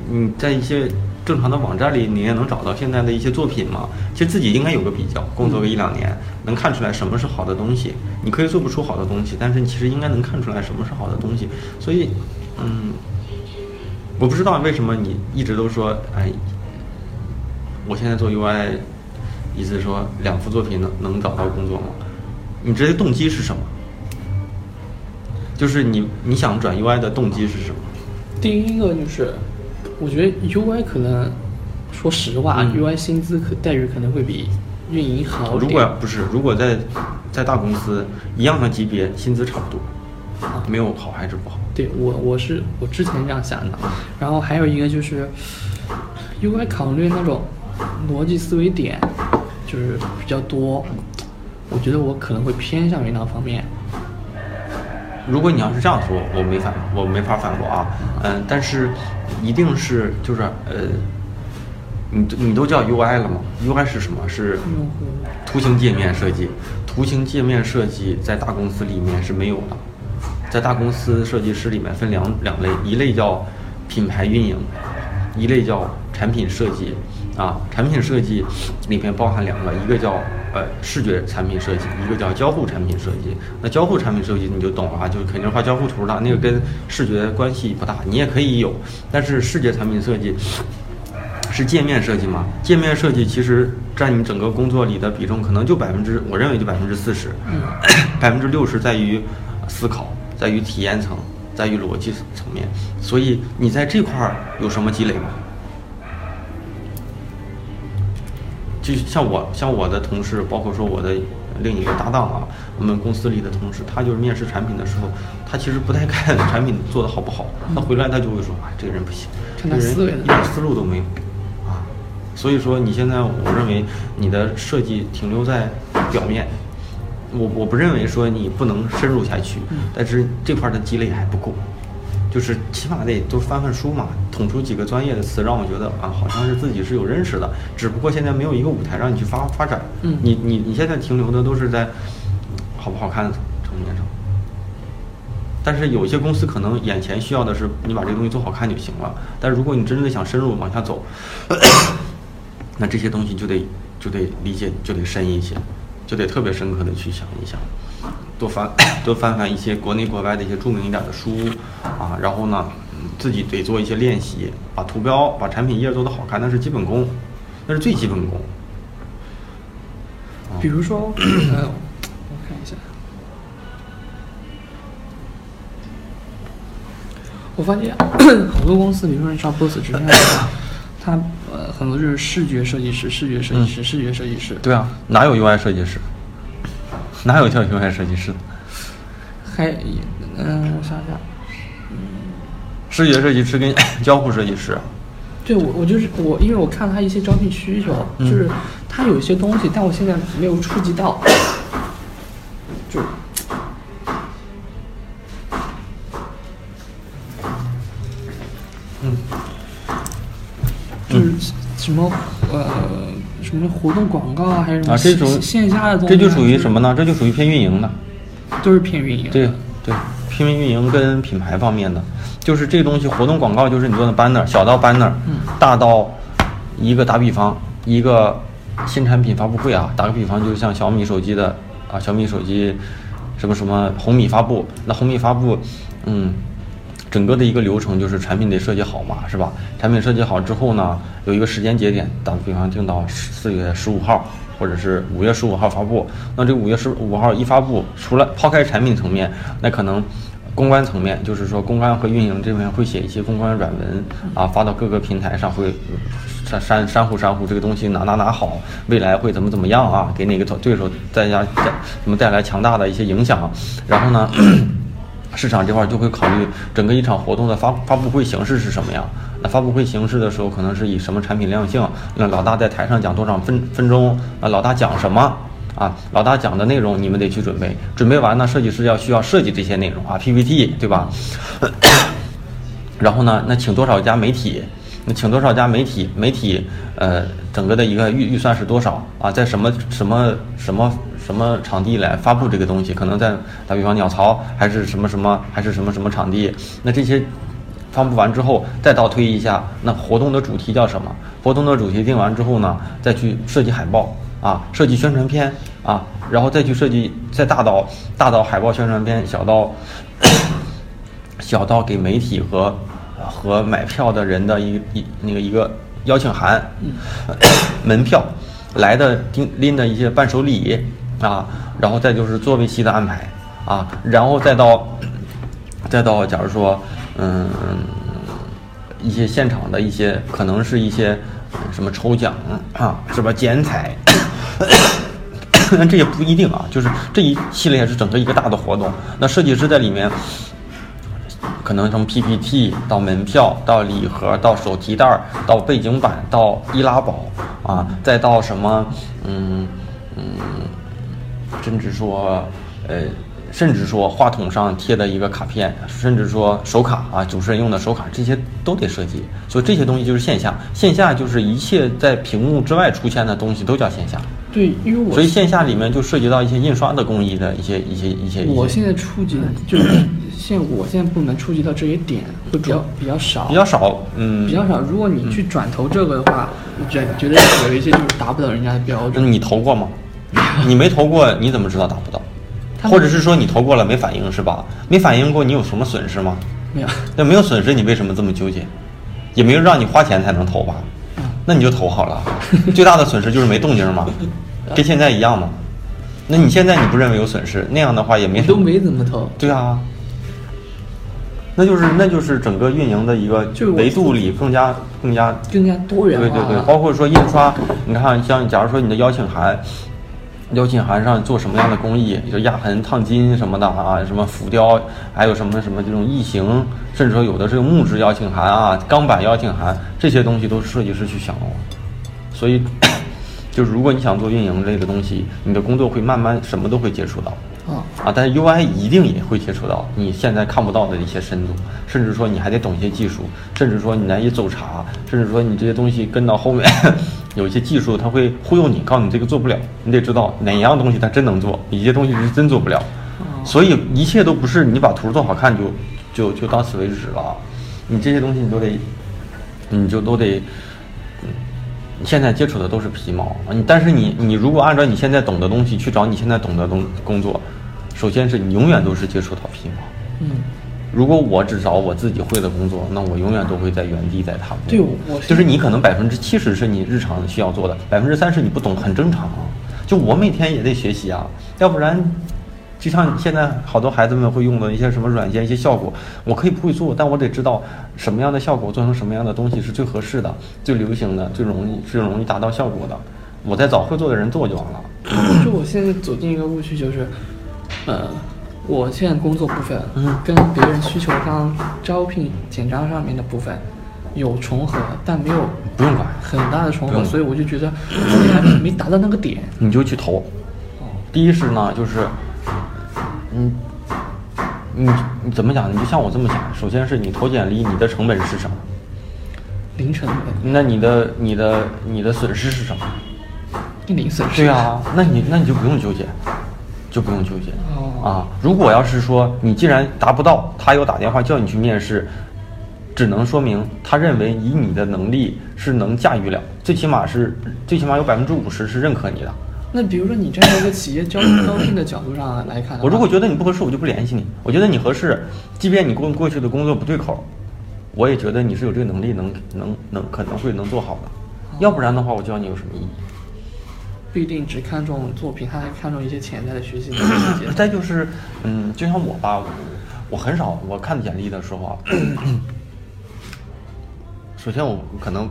你在一些正常的网站里，你也能找到现在的一些作品嘛？其实自己应该有个比较，工作个一两年，能看出来什么是好的东西。你可以做不出好的东西，但是你其实应该能看出来什么是好的东西。所以，嗯，我不知道为什么你一直都说，哎，我现在做 UI，意思是说两幅作品能能找到工作吗？你这些动机是什么？就是你你想转 UI 的动机是什么？第一个就是，我觉得 UI 可能，说实话、嗯 u i 薪资可待遇可能会比运营好。如果不是，如果在在大公司一样的级别，薪资差不多，没有好还是不好。对我我是我之前这样想的，然后还有一个就是，UI 考虑那种逻辑思维点就是比较多，我觉得我可能会偏向于那方面。如果你要是这样说，我没反，我没法反驳啊。嗯，但是一定是就是呃，你你都叫 UI 了吗？UI 是什么？是用户图形界面设计。图形界面设计在大公司里面是没有的，在大公司设计师里面分两两类，一类叫品牌运营，一类叫产品设计。啊，产品设计里面包含两个，一个叫呃视觉产品设计，一个叫交互产品设计。那交互产品设计你就懂了啊，就是肯定画交互图了，那个跟视觉关系不大，你也可以有，但是视觉产品设计。是界面设计嘛？界面设计其实占你整个工作里的比重可能就百分之，我认为就百分之四十，百分之六十在于思考，在于体验层，在于逻辑层面。所以你在这块儿有什么积累吗？就像我，像我的同事，包括说我的另一个搭档啊，我们公司里的同事，他就是面试产品的时候，他其实不太看 产品做的好不好，他回来他就会说，啊，这个人不行，他这个人一点思路都没有啊。所以说，你现在我认为你的设计停留在表面，我我不认为说你不能深入下去，但是这块儿的积累还不够。就是起码得多翻翻书嘛，捅出几个专业的词，让我觉得啊，好像是自己是有认识的。只不过现在没有一个舞台让你去发发展。嗯你你你现在停留的都是在好不好看的层面上。但是有些公司可能眼前需要的是你把这个东西做好看就行了。但是如果你真的想深入往下走，那这些东西就得就得理解就得深一些，就得特别深刻的去想一想。多翻 多翻翻一些国内国外的一些著名一点的书啊，然后呢，嗯自己得做一些练习，把图标、把产品页做得好看，那是基本功，那是最基本功。啊比如说，呃，我看一下，我发现 好多公司，比如说你上 Boss 直面的话，它呃很多就是视觉设计师、视觉设计师、视觉设计师，对啊，哪有 UI 设计师？哪有叫 UI 设计师的？还嗯、我想想，嗯视觉设计师跟 交互设计师，对我我就是我，因为我看了他一些招聘需求，嗯。就是他有一些东西，但我现在没有触及到，就。嗯，就是什么呃什么活动广告啊，还是什么啊，这属线线下的东西啊，这就属于什么呢？这就属于偏运营的。都是偏运营。对对，偏运营跟品牌方面的，就是这个东西，活动广告就是你做的 banner，小到 banner，嗯大到一个打比方，一个新产品发布会啊，打个比方，就像小米手机的啊，小米手机什么什么红米发布，那红米发布，嗯。整个的一个流程就是产品得设计好嘛，是吧？产品设计好之后呢，有一个时间节点，打比方定到四月十五号，或者是五月十五号发布。那这五月十五号一发布，除了抛开产品层面，那可能公关层面，就是说公关和运营这边会写一些公关软文啊，发到各个平台上，会删删删糊删糊这个东西哪哪哪好，未来会怎么怎么样啊，给哪个对手在家带什么带来强大的一些影响，然后呢？市场这块就会考虑整个一场活动的发发布会形式是什么样。那发布会形式的时候，可能是以什么产品亮相？那老大在台上讲多少分分钟？啊，老大讲什么？啊，老大讲的内容你们得去准备。准备完呢，设计师要需要设计这些内容啊，PPT 对吧？然后呢，那请多少家媒体？那请多少家媒体？媒体呃，整个的一个预预算是多少啊？在什么什么什么？什么场地来发布这个东西？可能在打比方鸟巢，还是什么什么，还是什么什么场地？那这些发布完之后，再倒推一下，那活动的主题叫什么？活动的主题定完之后呢，再去设计海报啊，设计宣传片啊，然后再去设计，再大到大到海报宣传片，小到 小到给媒体和和买票的人的一一那个一个邀请函，门票来的拎拎的一些伴手礼。啊，然后再就是座位席的安排啊，然后再到，再到，假如说，嗯，一些现场的一些，可能是一些什么抽奖啊，是吧？剪彩，这也不一定啊，就是这一系列是整个一个大的活动。那设计师在里面，可能从 PPT 到门票到礼盒到手提袋到背景板到易拉宝啊，再到什么，嗯嗯。甚至说，呃，甚至说话筒上贴的一个卡片，甚至说手卡啊，主持人用的手卡，这些都得设计。所以这些东西就是线下，线下就是一切在屏幕之外出现的东西都叫线下。对，因为我所以线下里面就涉及到一些印刷的工艺的一些一些一些。我现在触及的就是现我现在部门触及到这些点会比较比较少，比较少，嗯，比较少。如果你去转投这个的话，觉觉得有一些就是达不到人家的标准。你投过吗？你没投过，你怎么知道达不到？或者是说你投过了没反应是吧？没反应过，你有什么损失吗？没有。那没有损失，你为什么这么纠结？也没有让你花钱才能投吧？那你就投好了。最大的损失就是没动静嘛，跟现在一样嘛。那你现在你不认为有损失？那样的话也没。都没怎么投。对啊。那就是那就是整个运营的一个维度里更加更加更加多元化。对对对，包括说印刷，你看像假如说你的邀请函。邀请函上做什么样的工艺？就压痕、烫金什么的啊，什么浮雕，还有什么什么这种异形，甚至说有的是木质邀请函啊、钢板邀请函，这些东西都是设计师去想的。所以，就是如果你想做运营类的东西，你的工作会慢慢什么都会接触到。啊啊！但是 UI 一定也会接触到你现在看不到的一些深度，甚至说你还得懂一些技术，甚至说你难以走查，甚至说你这些东西跟到后面。有一些技术，它会忽悠你，告诉你这个做不了，你得知道哪一样东西它真能做，哪些东西是真做不了。所以一切都不是你把图做好看就就就到此为止了，你这些东西你都得，你就都得，你现在接触的都是皮毛，你但是你你如果按照你现在懂的东西去找你现在懂的东工作，首先是你永远都是接触到皮毛。嗯。如果我只找我自己会的工作，那我永远都会在原地在踏步。对，我就是你可能百分之七十是你日常需要做的，百分之三十你不懂，很正常。就我每天也得学习啊，要不然，就像现在好多孩子们会用的一些什么软件、一些效果，我可以不会做，但我得知道什么样的效果做成什么样的东西是最合适的、最流行的、最容易、最容易达到效果的。我再找会做的人做就完了。就 我现在走进一个误区，就是，呃。我现在工作部分，嗯，跟别人需求方招聘简章上面的部分有重合，但没有不用管很大的重合，所以我就觉得你还没达到那个点，你就去投。哦，第一是呢，就是，嗯，你你怎么讲？你就像我这么讲，首先是你投简历，你的成本是什么？零成本。那你的你的你的损失是什么？零损失。对啊，那你那你就不用纠结。就不用纠结啊！如果要是说你既然达不到，他又打电话叫你去面试，只能说明他认为以你的能力是能驾驭了，最起码是最起码有百分之五十是认可你的。那比如说你站在一个企业招招聘的角度上来看，我如果觉得你不合适，我就不联系你。我觉得你合适，即便你过过去的工作不对口，我也觉得你是有这个能力，能能能可能会能做好的。要不然的话，我教你有什么意义？不一定只看重作品，他还看重一些潜在的学习能力。再就是，嗯，就像我吧，我很少，我看简历的时候啊，首先我可能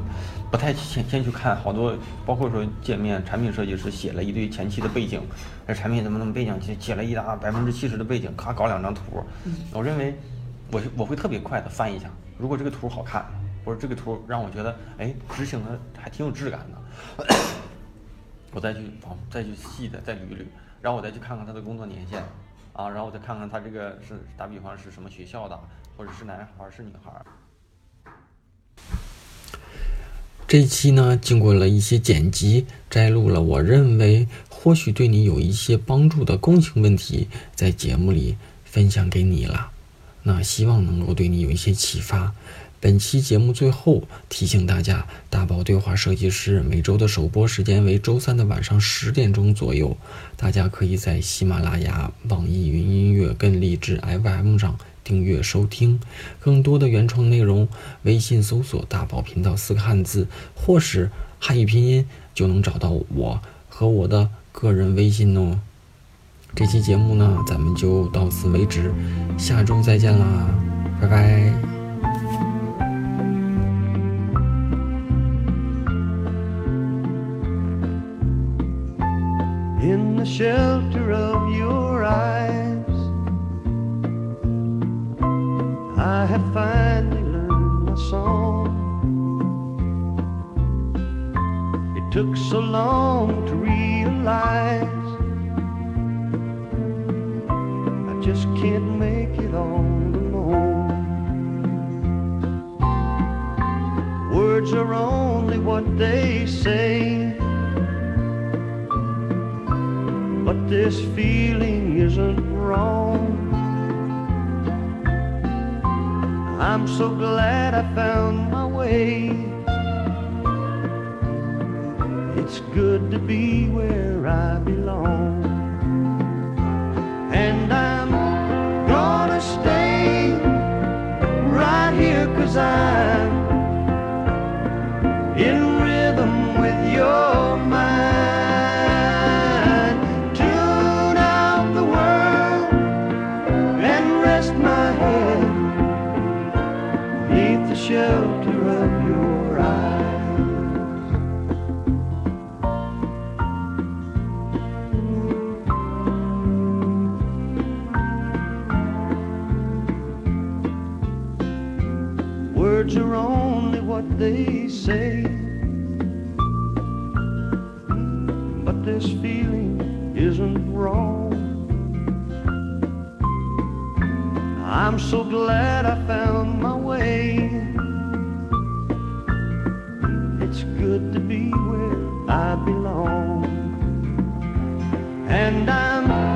不太先先去看好多，包括说界面产品设计师写了一堆前期的背景，这产品怎么怎么背景，写写了一大百分之七十的背景，咔搞两张图，我认为我我会特别快的翻一下，如果这个图好看，或者这个图让我觉得哎执行的还挺有质感的，我再去往再去细的再捋捋，然后我再去看看他的工作年限。啊，然后我再看看他这个是打比方是什么学校的，或者是男孩儿是女孩儿。这一期呢，经过了一些剪辑，摘录了我认为或许对你有一些帮助的共情问题，在节目里分享给你了。那希望能够对你有一些启发。本期节目最后提醒大家，大宝对话设计师每周的首播时间为周三的晚上十点钟左右，大家可以在喜马拉雅、网易云音乐跟荔枝 FM 上订阅收听。更多的原创内容，微信搜索“大宝频道”四个汉字，或是汉语拼音，就能找到我和我的个人微信哦。这期节目呢，咱们就到此为止，下周再见啦，拜拜。Shelter of your eyes. I have finally learned my song. It took so long to realize I just can't make it all alone. Words are only what they say. But this feeling isn't wrong. I'm so glad I found my way. It's good to be where I belong. And I'm gonna stay right here cause I'm I'm so glad I found my way. It's good to be where I belong. And I'm